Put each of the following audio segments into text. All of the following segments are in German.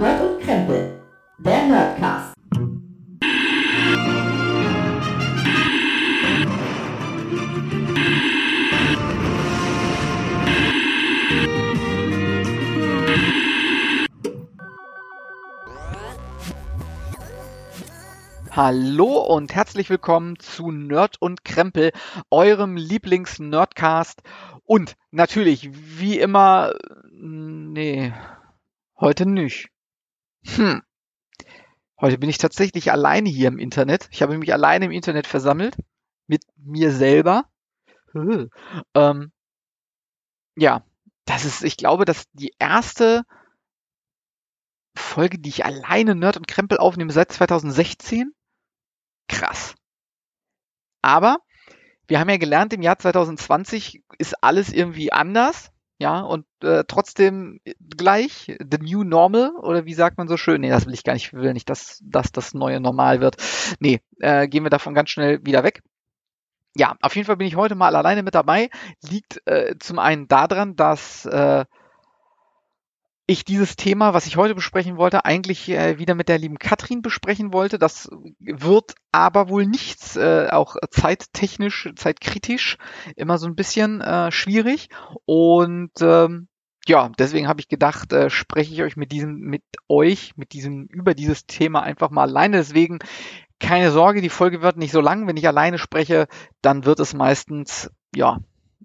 Nerd und Krempel, der Nerdcast. Hallo und herzlich willkommen zu Nerd und Krempel, eurem Lieblings-Nerdcast. Und natürlich, wie immer, nee, heute nicht. Hm. Heute bin ich tatsächlich alleine hier im Internet. Ich habe mich alleine im Internet versammelt. Mit mir selber. ähm, ja, das ist, ich glaube, dass die erste Folge, die ich alleine Nerd und Krempel aufnehme seit 2016 krass. Aber wir haben ja gelernt, im Jahr 2020 ist alles irgendwie anders, ja, und äh, trotzdem gleich, the new normal, oder wie sagt man so schön? Nee, das will ich gar nicht, ich will nicht, dass, dass das neue Normal wird. Nee, äh, gehen wir davon ganz schnell wieder weg. Ja, auf jeden Fall bin ich heute mal alleine mit dabei. Liegt äh, zum einen daran, dass äh, ich dieses Thema, was ich heute besprechen wollte, eigentlich äh, wieder mit der lieben Katrin besprechen wollte. Das wird aber wohl nichts, äh, auch zeittechnisch, zeitkritisch, immer so ein bisschen äh, schwierig. Und ähm, ja, deswegen habe ich gedacht, äh, spreche ich euch mit diesem, mit euch, mit diesem, über dieses Thema einfach mal alleine. Deswegen keine Sorge, die Folge wird nicht so lang. Wenn ich alleine spreche, dann wird es meistens, ja,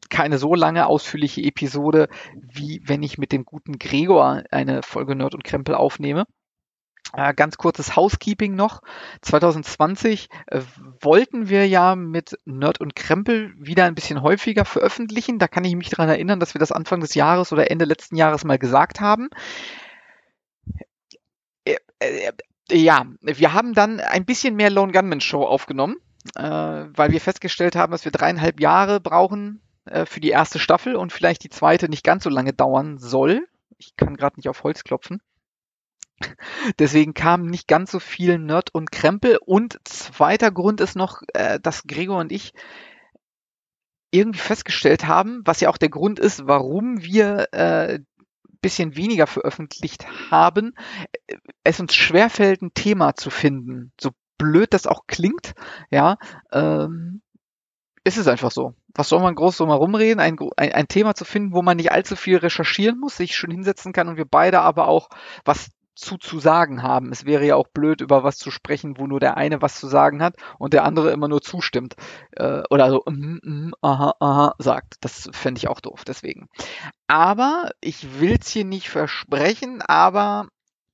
keine so lange ausführliche Episode, wie wenn ich mit dem guten Gregor eine Folge Nerd und Krempel aufnehme. Äh, ganz kurzes Housekeeping noch. 2020 äh, wollten wir ja mit Nerd und Krempel wieder ein bisschen häufiger veröffentlichen. Da kann ich mich daran erinnern, dass wir das Anfang des Jahres oder Ende letzten Jahres mal gesagt haben. Äh, äh, ja, wir haben dann ein bisschen mehr Lone Gunman Show aufgenommen, äh, weil wir festgestellt haben, dass wir dreieinhalb Jahre brauchen, äh, für die erste Staffel und vielleicht die zweite nicht ganz so lange dauern soll. Ich kann gerade nicht auf Holz klopfen. Deswegen kam nicht ganz so viel Nerd und Krempel. Und zweiter Grund ist noch, äh, dass Gregor und ich irgendwie festgestellt haben, was ja auch der Grund ist, warum wir äh, bisschen weniger veröffentlicht haben, äh, es uns schwerfällt, ein Thema zu finden. So blöd das auch klingt, ja, ähm, ist es einfach so. Was soll man groß so mal rumreden? Ein, ein, ein Thema zu finden, wo man nicht allzu viel recherchieren muss, sich schon hinsetzen kann und wir beide aber auch was zu zu sagen haben. Es wäre ja auch blöd, über was zu sprechen, wo nur der eine was zu sagen hat und der andere immer nur zustimmt. Äh, oder so, mm, mm, aha, aha, sagt. Das fände ich auch doof, deswegen. Aber ich will es hier nicht versprechen, aber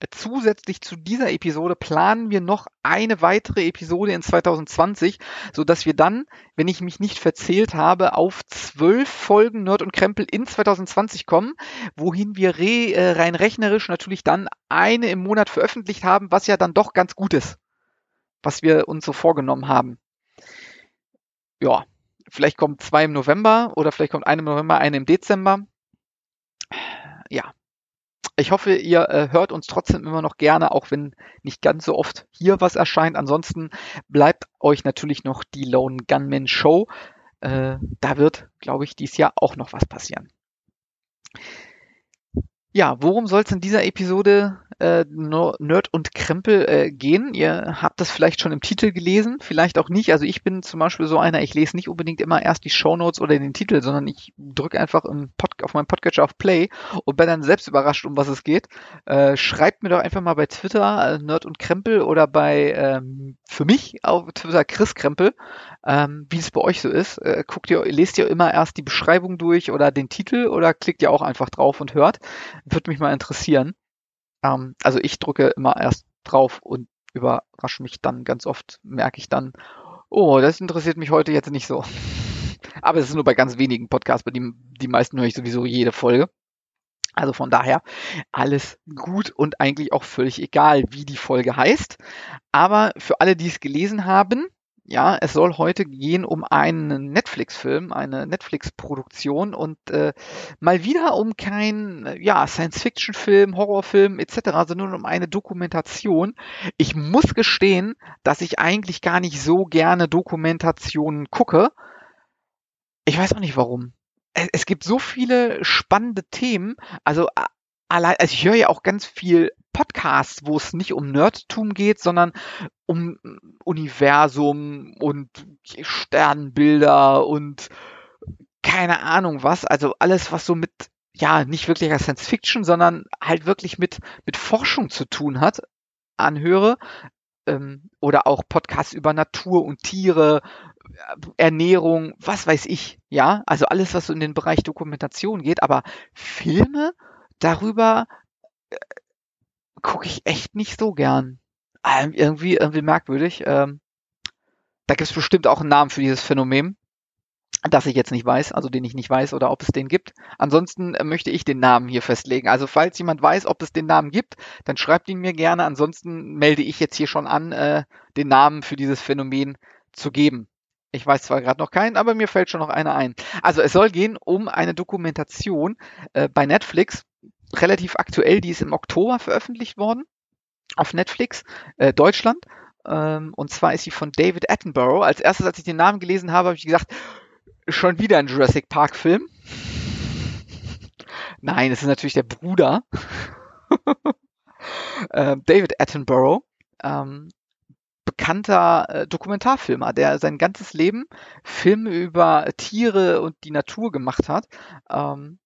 zusätzlich zu dieser Episode planen wir noch eine weitere Episode in 2020, so dass wir dann, wenn ich mich nicht verzählt habe, auf zwölf Folgen Nerd und Krempel in 2020 kommen, wohin wir re, äh, rein rechnerisch natürlich dann eine im Monat veröffentlicht haben, was ja dann doch ganz gut ist, was wir uns so vorgenommen haben. Ja, vielleicht kommt zwei im November oder vielleicht kommt eine im November, eine im Dezember. Ja, ich hoffe, ihr äh, hört uns trotzdem immer noch gerne, auch wenn nicht ganz so oft hier was erscheint. Ansonsten bleibt euch natürlich noch die Lone Gunman Show. Äh, da wird, glaube ich, dieses Jahr auch noch was passieren. Ja, worum soll es in dieser Episode äh, Nerd und Krempel äh, gehen? Ihr habt das vielleicht schon im Titel gelesen, vielleicht auch nicht. Also ich bin zum Beispiel so einer, ich lese nicht unbedingt immer erst die Shownotes oder den Titel, sondern ich drücke einfach im Pod auf meinem Podcatcher auf Play und bin dann selbst überrascht, um was es geht. Äh, schreibt mir doch einfach mal bei Twitter äh, Nerd und Krempel oder bei ähm, für mich auf Twitter Chris Krempel, ähm, wie es bei euch so ist. Äh, guckt ihr, lest ihr immer erst die Beschreibung durch oder den Titel oder klickt ihr auch einfach drauf und hört? Würde mich mal interessieren. Ähm, also ich drücke immer erst drauf und überrasche mich dann ganz oft, merke ich dann, oh, das interessiert mich heute jetzt nicht so. Aber es ist nur bei ganz wenigen Podcasts, bei dem die meisten höre ich sowieso jede Folge. Also von daher alles gut und eigentlich auch völlig egal, wie die Folge heißt. Aber für alle, die es gelesen haben, ja, es soll heute gehen um einen Netflix-Film, eine Netflix-Produktion und äh, mal wieder um kein ja, Science-Fiction-Film, Horrorfilm etc., sondern um eine Dokumentation. Ich muss gestehen, dass ich eigentlich gar nicht so gerne Dokumentationen gucke. Ich weiß auch nicht warum. Es, es gibt so viele spannende Themen. Also allein, also ich höre ja auch ganz viel Podcasts, wo es nicht um Nerdtum geht, sondern um Universum und Sternbilder und keine Ahnung was. Also alles, was so mit, ja, nicht wirklicher Science Fiction, sondern halt wirklich mit, mit Forschung zu tun hat, anhöre. Ähm, oder auch Podcasts über Natur und Tiere, Ernährung, was weiß ich, ja. Also alles, was so in den Bereich Dokumentation geht, aber Filme darüber äh, gucke ich echt nicht so gern. Ähm, irgendwie, irgendwie merkwürdig. Ähm, da gibt es bestimmt auch einen Namen für dieses Phänomen, das ich jetzt nicht weiß, also den ich nicht weiß oder ob es den gibt. Ansonsten äh, möchte ich den Namen hier festlegen. Also falls jemand weiß, ob es den Namen gibt, dann schreibt ihn mir gerne. Ansonsten melde ich jetzt hier schon an, äh, den Namen für dieses Phänomen zu geben. Ich weiß zwar gerade noch keinen, aber mir fällt schon noch einer ein. Also es soll gehen um eine Dokumentation äh, bei Netflix, relativ aktuell, die ist im Oktober veröffentlicht worden auf Netflix, äh, Deutschland. Ähm, und zwar ist sie von David Attenborough. Als erstes, als ich den Namen gelesen habe, habe ich gesagt, schon wieder ein Jurassic Park Film. Nein, es ist natürlich der Bruder. äh, David Attenborough. Ähm, bekannter äh, Dokumentarfilmer, der sein ganzes Leben Filme über Tiere und die Natur gemacht hat. Ähm, äh,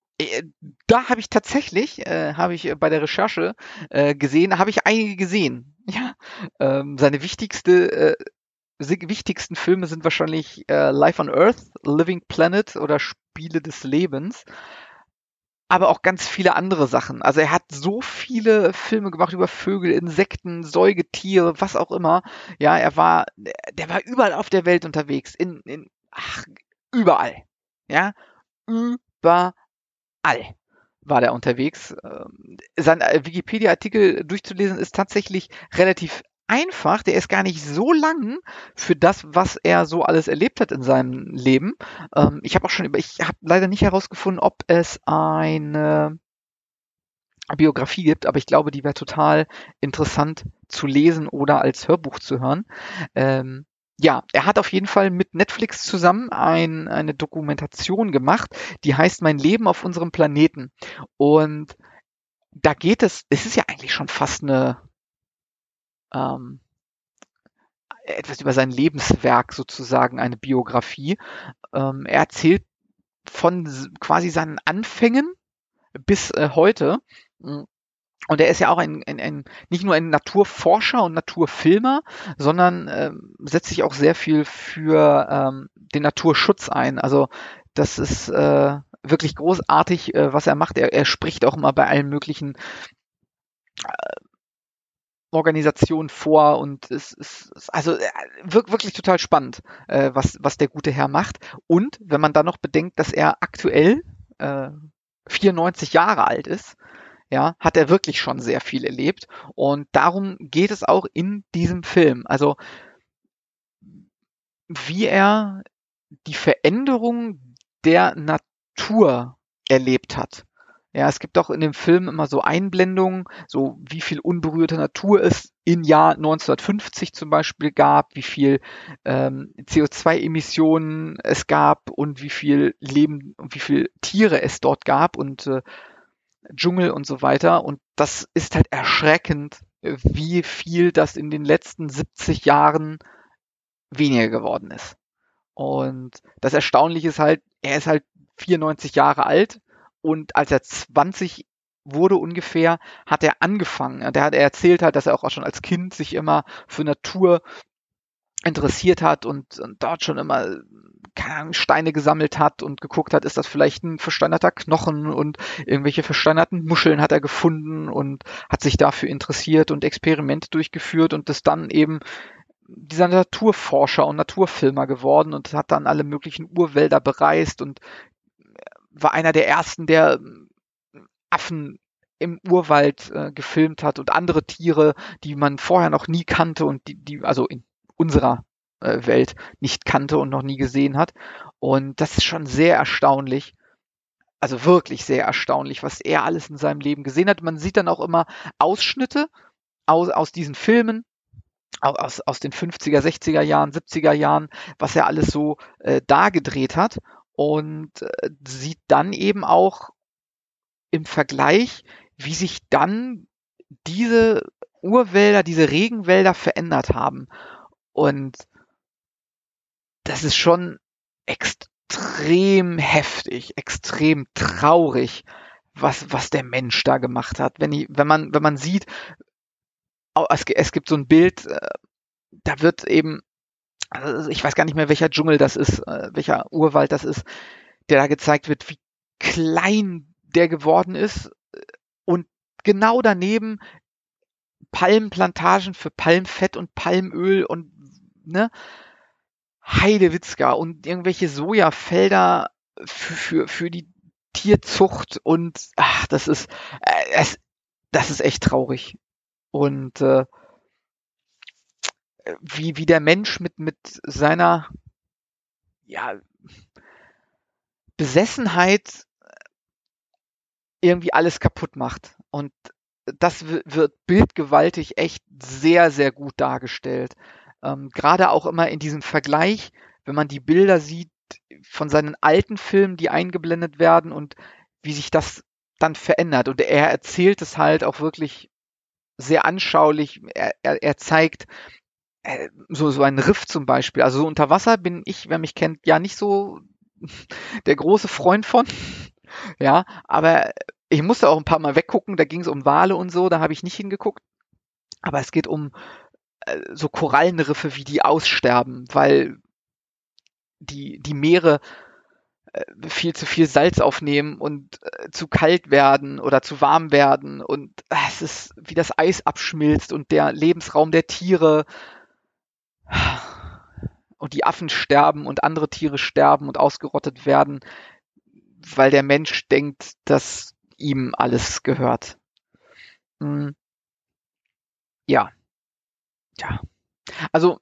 da habe ich tatsächlich, äh, habe ich bei der Recherche äh, gesehen, habe ich einige gesehen. Ja, ähm, seine wichtigste, äh, wichtigsten Filme sind wahrscheinlich äh, Life on Earth, Living Planet oder Spiele des Lebens aber auch ganz viele andere Sachen. Also er hat so viele Filme gemacht über Vögel, Insekten, Säugetiere, was auch immer. Ja, er war, der war überall auf der Welt unterwegs. In, in ach, überall. Ja, überall war der unterwegs. Ähm, sein äh, Wikipedia-Artikel durchzulesen ist tatsächlich relativ einfach, der ist gar nicht so lang für das, was er so alles erlebt hat in seinem Leben. Ähm, ich habe auch schon über, ich habe leider nicht herausgefunden, ob es eine Biografie gibt, aber ich glaube, die wäre total interessant zu lesen oder als Hörbuch zu hören. Ähm, ja, er hat auf jeden Fall mit Netflix zusammen ein, eine Dokumentation gemacht, die heißt Mein Leben auf unserem Planeten. Und da geht es, es ist ja eigentlich schon fast eine, ähm, etwas über sein Lebenswerk sozusagen, eine Biografie. Ähm, er erzählt von quasi seinen Anfängen bis äh, heute. Und er ist ja auch ein, ein, ein, nicht nur ein Naturforscher und Naturfilmer, sondern äh, setzt sich auch sehr viel für ähm, den Naturschutz ein. Also das ist äh, wirklich großartig, äh, was er macht. Er, er spricht auch immer bei allen möglichen äh, Organisation vor und es ist also äh, wirklich total spannend, äh, was, was der gute Herr macht. Und wenn man dann noch bedenkt, dass er aktuell äh, 94 Jahre alt ist, ja, hat er wirklich schon sehr viel erlebt. Und darum geht es auch in diesem Film. Also wie er die Veränderung der Natur erlebt hat. Ja, es gibt auch in dem Film immer so Einblendungen, so wie viel unberührte Natur es im Jahr 1950 zum Beispiel gab, wie viel ähm, CO2-Emissionen es gab und wie viel Leben und wie viel Tiere es dort gab und äh, Dschungel und so weiter. Und das ist halt erschreckend, wie viel das in den letzten 70 Jahren weniger geworden ist. Und das Erstaunliche ist halt, er ist halt 94 Jahre alt und als er 20 wurde ungefähr, hat er angefangen. Der hat er erzählt hat, dass er auch schon als Kind sich immer für Natur interessiert hat und, und dort schon immer Ahnung, Steine gesammelt hat und geguckt hat, ist das vielleicht ein versteinerter Knochen und irgendwelche versteinerten Muscheln hat er gefunden und hat sich dafür interessiert und Experimente durchgeführt und ist dann eben dieser Naturforscher und Naturfilmer geworden und hat dann alle möglichen Urwälder bereist und war einer der ersten, der Affen im Urwald äh, gefilmt hat und andere Tiere, die man vorher noch nie kannte und die, die also in unserer äh, Welt nicht kannte und noch nie gesehen hat. Und das ist schon sehr erstaunlich. Also wirklich sehr erstaunlich, was er alles in seinem Leben gesehen hat. Man sieht dann auch immer Ausschnitte aus, aus diesen Filmen, aus, aus den 50er, 60er Jahren, 70er Jahren, was er alles so äh, da gedreht hat und äh, sieht dann eben auch im Vergleich, wie sich dann diese Urwälder, diese Regenwälder verändert haben. Und das ist schon extrem heftig, extrem traurig, was, was der Mensch da gemacht hat. Wenn, ich, wenn, man, wenn man sieht, es, gibt so ein Bild, äh, da wird eben, also ich weiß gar nicht mehr, welcher Dschungel das ist, äh, welcher Urwald das ist, der da gezeigt wird, wie klein der geworden ist und genau daneben Palmplantagen für Palmfett und Palmöl und ne Heidewitzka und irgendwelche Sojafelder für, für, für die Tierzucht und ach, das ist äh, es, das ist echt traurig. Und äh, wie, wie der Mensch mit, mit seiner ja, Besessenheit irgendwie alles kaputt macht. Und das wird bildgewaltig echt sehr, sehr gut dargestellt. Ähm, Gerade auch immer in diesem Vergleich, wenn man die Bilder sieht von seinen alten Filmen, die eingeblendet werden und wie sich das dann verändert. Und er erzählt es halt auch wirklich sehr anschaulich. Er, er, er zeigt äh, so, so ein Riff zum Beispiel. Also so unter Wasser bin ich, wer mich kennt, ja nicht so der große Freund von. Ja, aber ich musste auch ein paar Mal weggucken, da ging es um Wale und so, da habe ich nicht hingeguckt. Aber es geht um so Korallenriffe, wie die aussterben, weil die, die Meere äh, viel zu viel Salz aufnehmen und äh, zu kalt werden oder zu warm werden und äh, es ist wie das Eis abschmilzt und der Lebensraum der Tiere und die Affen sterben und andere Tiere sterben und ausgerottet werden, weil der Mensch denkt, dass ihm alles gehört. Hm. Ja. Ja. Also,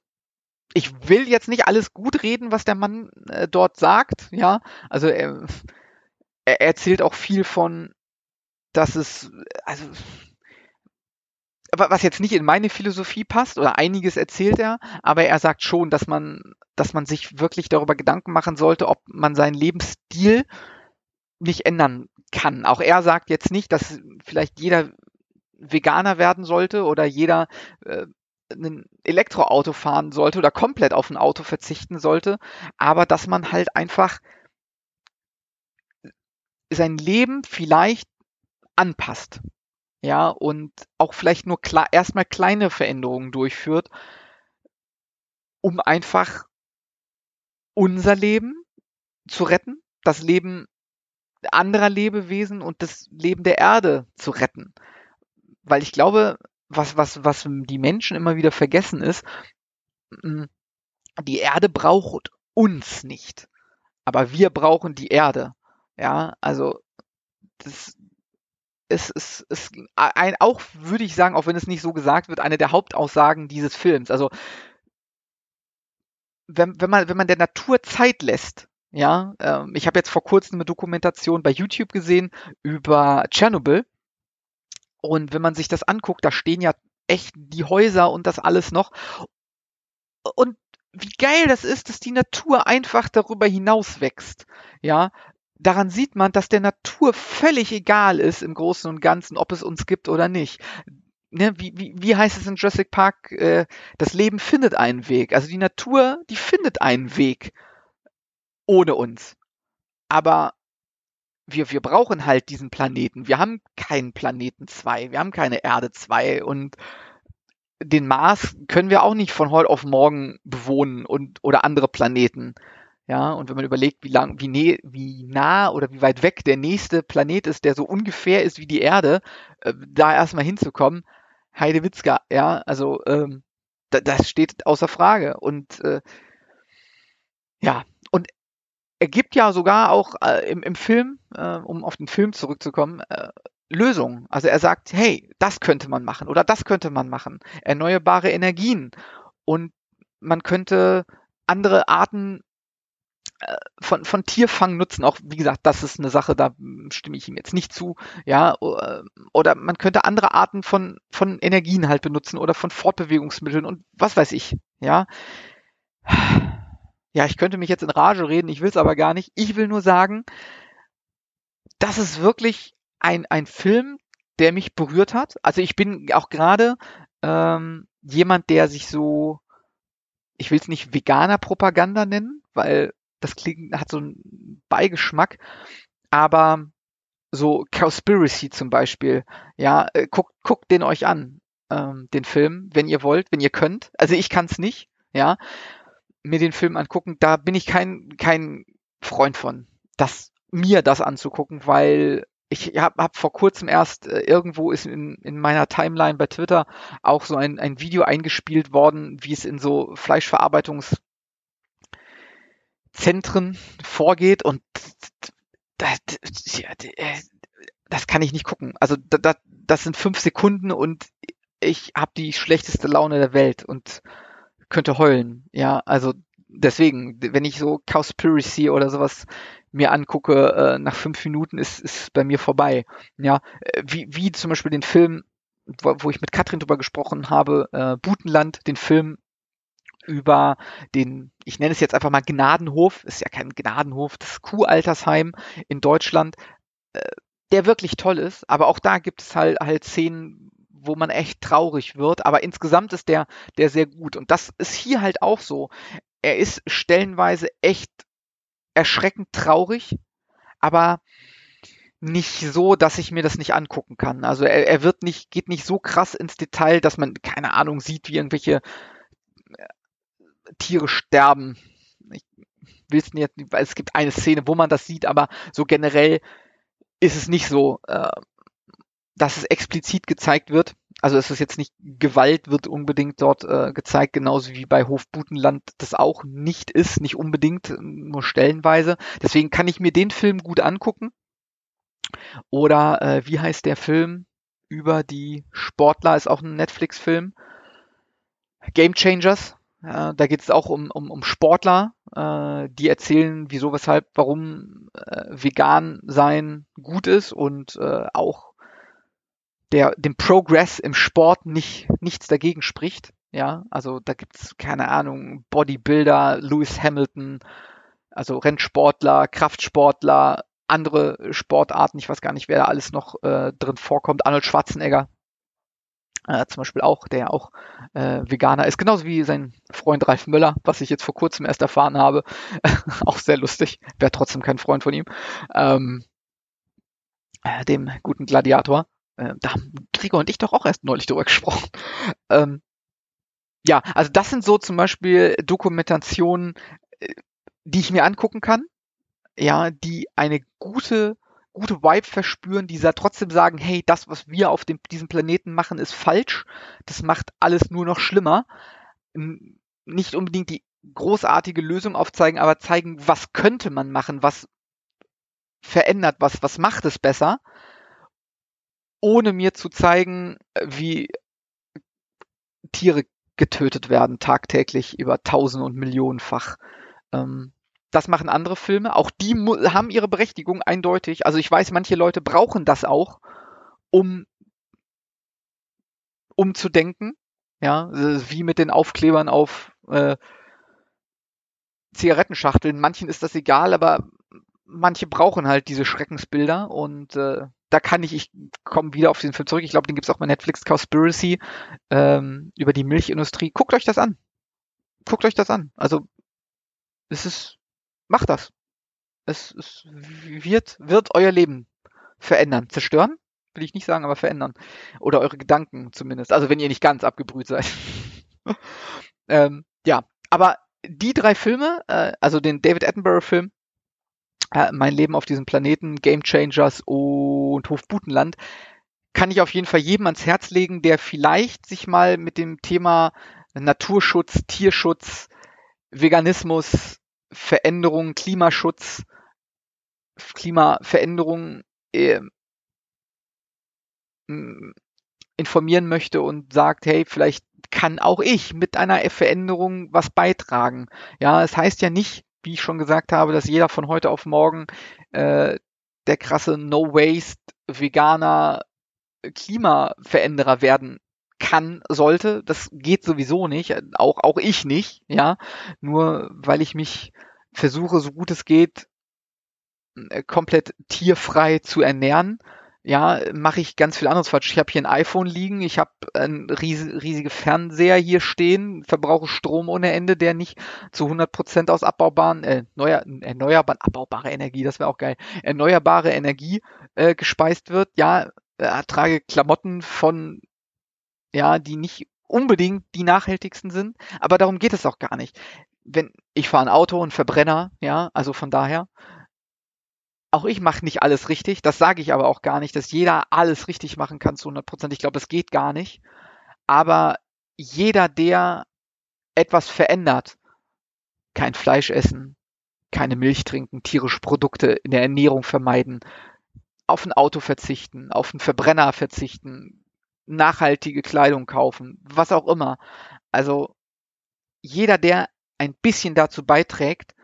ich will jetzt nicht alles gut reden, was der Mann äh, dort sagt, ja. Also er, er erzählt auch viel von, dass es, also was jetzt nicht in meine Philosophie passt oder einiges erzählt er, aber er sagt schon, dass man, dass man sich wirklich darüber Gedanken machen sollte, ob man seinen Lebensstil nicht ändern kann. Auch er sagt jetzt nicht, dass vielleicht jeder Veganer werden sollte oder jeder äh, ein Elektroauto fahren sollte oder komplett auf ein Auto verzichten sollte, aber dass man halt einfach sein Leben vielleicht anpasst. Ja, und auch vielleicht nur klar, erstmal kleine Veränderungen durchführt, um einfach unser Leben zu retten, das Leben anderer Lebewesen und das Leben der Erde zu retten. Weil ich glaube, was, was, was die Menschen immer wieder vergessen ist, mm, die Erde braucht uns nicht. Aber wir brauchen die Erde. Ja, also das ist, ist, ist ein, auch, würde ich sagen, auch wenn es nicht so gesagt wird, eine der Hauptaussagen dieses Films. Also wenn, wenn, man, wenn man der Natur Zeit lässt, ja, ähm, ich habe jetzt vor kurzem eine Dokumentation bei YouTube gesehen über Tschernobyl. Und wenn man sich das anguckt, da stehen ja echt die Häuser und das alles noch. Und wie geil das ist, dass die Natur einfach darüber hinaus wächst. Ja, daran sieht man, dass der Natur völlig egal ist im Großen und Ganzen, ob es uns gibt oder nicht. Ne, wie, wie, wie heißt es in Jurassic Park? Äh, das Leben findet einen Weg. Also die Natur, die findet einen Weg ohne uns. Aber wir, wir brauchen halt diesen Planeten. Wir haben keinen Planeten 2, wir haben keine Erde 2 und den Mars können wir auch nicht von heute auf morgen bewohnen und oder andere Planeten. Ja, und wenn man überlegt, wie lang, wie, ne, wie nah oder wie weit weg der nächste Planet ist, der so ungefähr ist wie die Erde, äh, da erstmal hinzukommen, Heidewitzka, ja, also ähm, da, das steht außer Frage. Und äh, ja, er gibt ja sogar auch äh, im, im Film, äh, um auf den Film zurückzukommen, äh, Lösungen. Also er sagt, hey, das könnte man machen oder das könnte man machen. Erneuerbare Energien. Und man könnte andere Arten äh, von, von Tierfang nutzen. Auch wie gesagt, das ist eine Sache, da stimme ich ihm jetzt nicht zu. Ja, äh, oder man könnte andere Arten von, von Energien halt benutzen oder von Fortbewegungsmitteln und was weiß ich. Ja ja, ich könnte mich jetzt in Rage reden, ich will es aber gar nicht. Ich will nur sagen, das ist wirklich ein, ein Film, der mich berührt hat. Also ich bin auch gerade ähm, jemand, der sich so, ich will es nicht veganer Propaganda nennen, weil das klingt, hat so einen Beigeschmack, aber so Cowspiracy zum Beispiel, ja, äh, guckt, guckt den euch an, ähm, den Film, wenn ihr wollt, wenn ihr könnt. Also ich kann es nicht, ja, mir den Film angucken, da bin ich kein, kein Freund von, das, mir das anzugucken, weil ich habe hab vor kurzem erst äh, irgendwo ist in, in meiner Timeline bei Twitter auch so ein, ein Video eingespielt worden, wie es in so Fleischverarbeitungszentren vorgeht und das, das kann ich nicht gucken. Also das, das sind fünf Sekunden und ich habe die schlechteste Laune der Welt und könnte heulen. Ja, also deswegen, wenn ich so Cowspiracy oder sowas mir angucke, äh, nach fünf Minuten ist, ist bei mir vorbei. Ja, äh, wie, wie zum Beispiel den Film, wo, wo ich mit Katrin drüber gesprochen habe, äh, Butenland, den Film über den, ich nenne es jetzt einfach mal Gnadenhof, ist ja kein Gnadenhof, das Kuhaltersheim in Deutschland, äh, der wirklich toll ist, aber auch da gibt es halt, halt Szenen, wo man echt traurig wird, aber insgesamt ist der, der sehr gut. Und das ist hier halt auch so. Er ist stellenweise echt erschreckend traurig, aber nicht so, dass ich mir das nicht angucken kann. Also er, er wird nicht, geht nicht so krass ins Detail, dass man, keine Ahnung, sieht, wie irgendwelche äh, Tiere sterben. Ich will es nicht, weil es gibt eine Szene, wo man das sieht, aber so generell ist es nicht so, äh, dass es explizit gezeigt wird. Also es ist jetzt nicht Gewalt wird unbedingt dort äh, gezeigt, genauso wie bei Hofbutenland das auch nicht ist, nicht unbedingt, nur stellenweise. Deswegen kann ich mir den Film gut angucken. Oder äh, wie heißt der Film über die Sportler? Ist auch ein Netflix-Film. Game Changers. Äh, da geht es auch um, um, um Sportler, äh, die erzählen, wieso, weshalb, warum äh, vegan sein gut ist und äh, auch der dem Progress im Sport nicht nichts dagegen spricht. Ja, also da gibt's keine Ahnung Bodybuilder, Lewis Hamilton, also Rennsportler, Kraftsportler, andere Sportarten. Ich weiß gar nicht, wer da alles noch äh, drin vorkommt. Arnold Schwarzenegger äh, zum Beispiel auch, der auch äh, Veganer ist, genauso wie sein Freund Ralf Möller, was ich jetzt vor kurzem erst erfahren habe. auch sehr lustig. Wäre trotzdem kein Freund von ihm. Ähm, äh, dem guten Gladiator. Äh, da haben Gregor und ich doch auch erst neulich drüber gesprochen. Ähm, ja, also das sind so zum Beispiel Dokumentationen, äh, die ich mir angucken kann, ja, die eine gute, gute Vibe verspüren, die trotzdem sagen, hey, das, was wir auf dem, diesem Planeten machen, ist falsch. Das macht alles nur noch schlimmer. Nicht unbedingt die großartige Lösung aufzeigen, aber zeigen, was könnte man machen, was verändert was, was macht es besser ohne mir zu zeigen, wie Tiere getötet werden tagtäglich über tausend und millionenfach. Ähm, das machen andere Filme. Auch die haben ihre Berechtigung eindeutig. Also ich weiß, manche Leute brauchen das auch, um um zu denken. Ja, wie mit den Aufklebern auf äh, Zigarettenschachteln. Manchen ist das egal, aber manche brauchen halt diese Schreckensbilder und äh, da kann ich, ich komme wieder auf den Film zurück, ich glaube, den gibt es auch bei Netflix, Cowspiracy, ähm, über die Milchindustrie. Guckt euch das an. Guckt euch das an. Also, es ist, macht das. Es, es wird, wird euer Leben verändern. Zerstören? Will ich nicht sagen, aber verändern. Oder eure Gedanken zumindest. Also, wenn ihr nicht ganz abgebrüht seid. ähm, ja, aber die drei Filme, äh, also den David Attenborough-Film, äh, mein Leben auf diesem Planeten, Game Changers und Hofbutenland, kann ich auf jeden Fall jedem ans Herz legen, der vielleicht sich mal mit dem Thema Naturschutz, Tierschutz, Veganismus, Veränderung, Klimaschutz, Klimaveränderung äh, informieren möchte und sagt, hey, vielleicht kann auch ich mit einer Veränderung was beitragen. Ja, es heißt ja nicht, wie ich schon gesagt habe, dass jeder von heute auf morgen äh, der krasse No Waste Veganer Klimaveränderer werden kann, sollte. Das geht sowieso nicht. Auch, auch ich nicht, ja. Nur weil ich mich versuche, so gut es geht, äh, komplett tierfrei zu ernähren, ja, mache ich ganz viel anderes falsch. Ich habe hier ein iPhone liegen, ich habe einen ries riesige Fernseher hier stehen, verbrauche Strom ohne Ende, der nicht zu 100% aus abbaubaren, äh, neuer, erneuerbaren, abbaubare Energie, das wäre auch geil, erneuerbare Energie äh, gespeist wird. Ja, äh, trage Klamotten von, ja, die nicht unbedingt die nachhaltigsten sind, aber darum geht es auch gar nicht. Wenn ich fahre ein Auto und Verbrenner, ja, also von daher, auch ich mache nicht alles richtig. Das sage ich aber auch gar nicht, dass jeder alles richtig machen kann zu 100 Prozent. Ich glaube, es geht gar nicht. Aber jeder, der etwas verändert, kein Fleisch essen, keine Milch trinken, tierische Produkte in der Ernährung vermeiden, auf ein Auto verzichten, auf einen Verbrenner verzichten, nachhaltige Kleidung kaufen, was auch immer. Also jeder, der ein bisschen dazu beiträgt,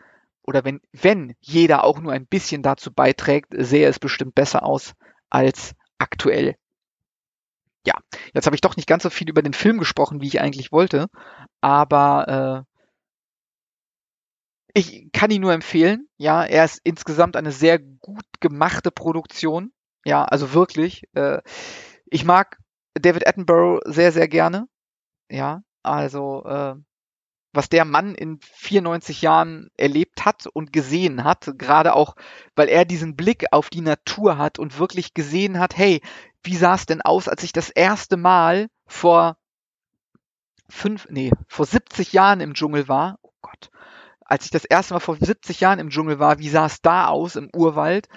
oder wenn, wenn jeder auch nur ein bisschen dazu beiträgt, sähe es bestimmt besser aus als aktuell. Ja, jetzt habe ich doch nicht ganz so viel über den Film gesprochen, wie ich eigentlich wollte, aber äh, ich kann ihn nur empfehlen. Ja, er ist insgesamt eine sehr gut gemachte Produktion. Ja, also wirklich. Äh, ich mag David Attenborough sehr, sehr gerne. Ja, also äh, was der Mann in 94 Jahren erlebt hat und gesehen hat, gerade auch, weil er diesen Blick auf die Natur hat und wirklich gesehen hat, hey, wie sah es denn aus, als ich das erste Mal vor fünf, nee, vor 70 Jahren im Dschungel war? Oh Gott. Als ich das erste Mal vor 70 Jahren im Dschungel war, wie sah es da aus im Urwald?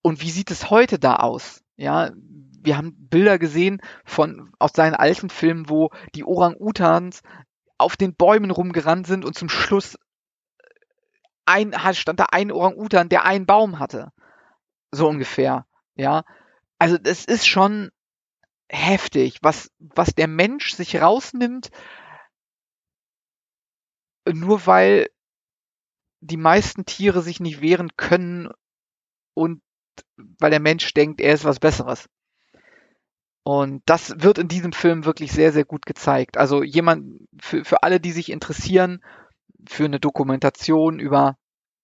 Und wie sieht es heute da aus? Ja, wir haben Bilder gesehen von aus seinen alten Filmen, wo die Orang-Utans auf den Bäumen rumgerannt sind und zum Schluss ein, stand da ein Orang-Utan, der einen Baum hatte. So ungefähr, ja. Also das ist schon heftig, was, was der Mensch sich rausnimmt, nur weil die meisten Tiere sich nicht wehren können und weil der Mensch denkt, er ist was Besseres. Und das wird in diesem Film wirklich sehr, sehr gut gezeigt. Also jemand, für, für alle, die sich interessieren, für eine Dokumentation über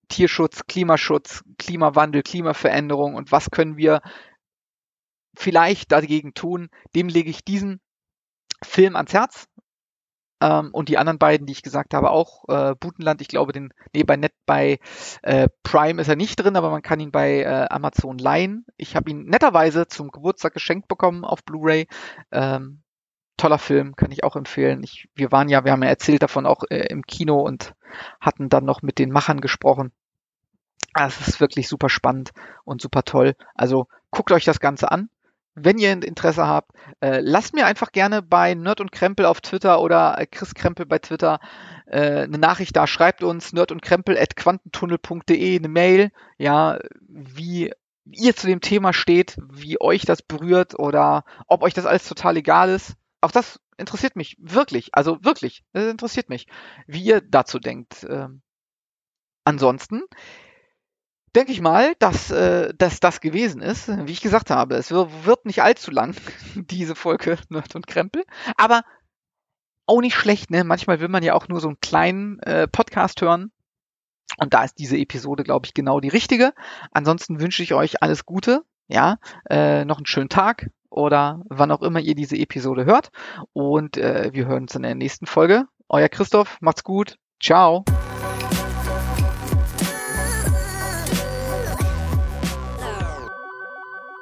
Tierschutz, Klimaschutz, Klimawandel, Klimaveränderung und was können wir vielleicht dagegen tun, dem lege ich diesen Film ans Herz. Ähm, und die anderen beiden, die ich gesagt habe, auch äh, Butenland, ich glaube, den, nee, bei Net, bei äh, Prime ist er nicht drin, aber man kann ihn bei äh, Amazon leihen. Ich habe ihn netterweise zum Geburtstag geschenkt bekommen auf Blu-ray. Ähm, toller Film, kann ich auch empfehlen. Ich, wir waren ja, wir haben ja erzählt davon auch äh, im Kino und hatten dann noch mit den Machern gesprochen. Also es ist wirklich super spannend und super toll. Also guckt euch das Ganze an wenn ihr Interesse habt, äh, lasst mir einfach gerne bei Nerd und Krempel auf Twitter oder äh, Chris Krempel bei Twitter äh, eine Nachricht da. Schreibt uns nerd und Krempel at quantentunnel.de eine Mail, ja, wie ihr zu dem Thema steht, wie euch das berührt oder ob euch das alles total egal ist. Auch das interessiert mich wirklich, also wirklich, das interessiert mich, wie ihr dazu denkt. Ähm, ansonsten denke ich mal, dass, äh, dass das gewesen ist. Wie ich gesagt habe, es wird nicht allzu lang, diese Folge Nerd und Krempel. Aber auch nicht schlecht, ne? Manchmal will man ja auch nur so einen kleinen äh, Podcast hören. Und da ist diese Episode, glaube ich, genau die richtige. Ansonsten wünsche ich euch alles Gute, ja, äh, noch einen schönen Tag oder wann auch immer ihr diese Episode hört. Und äh, wir hören uns in der nächsten Folge. Euer Christoph, macht's gut. Ciao.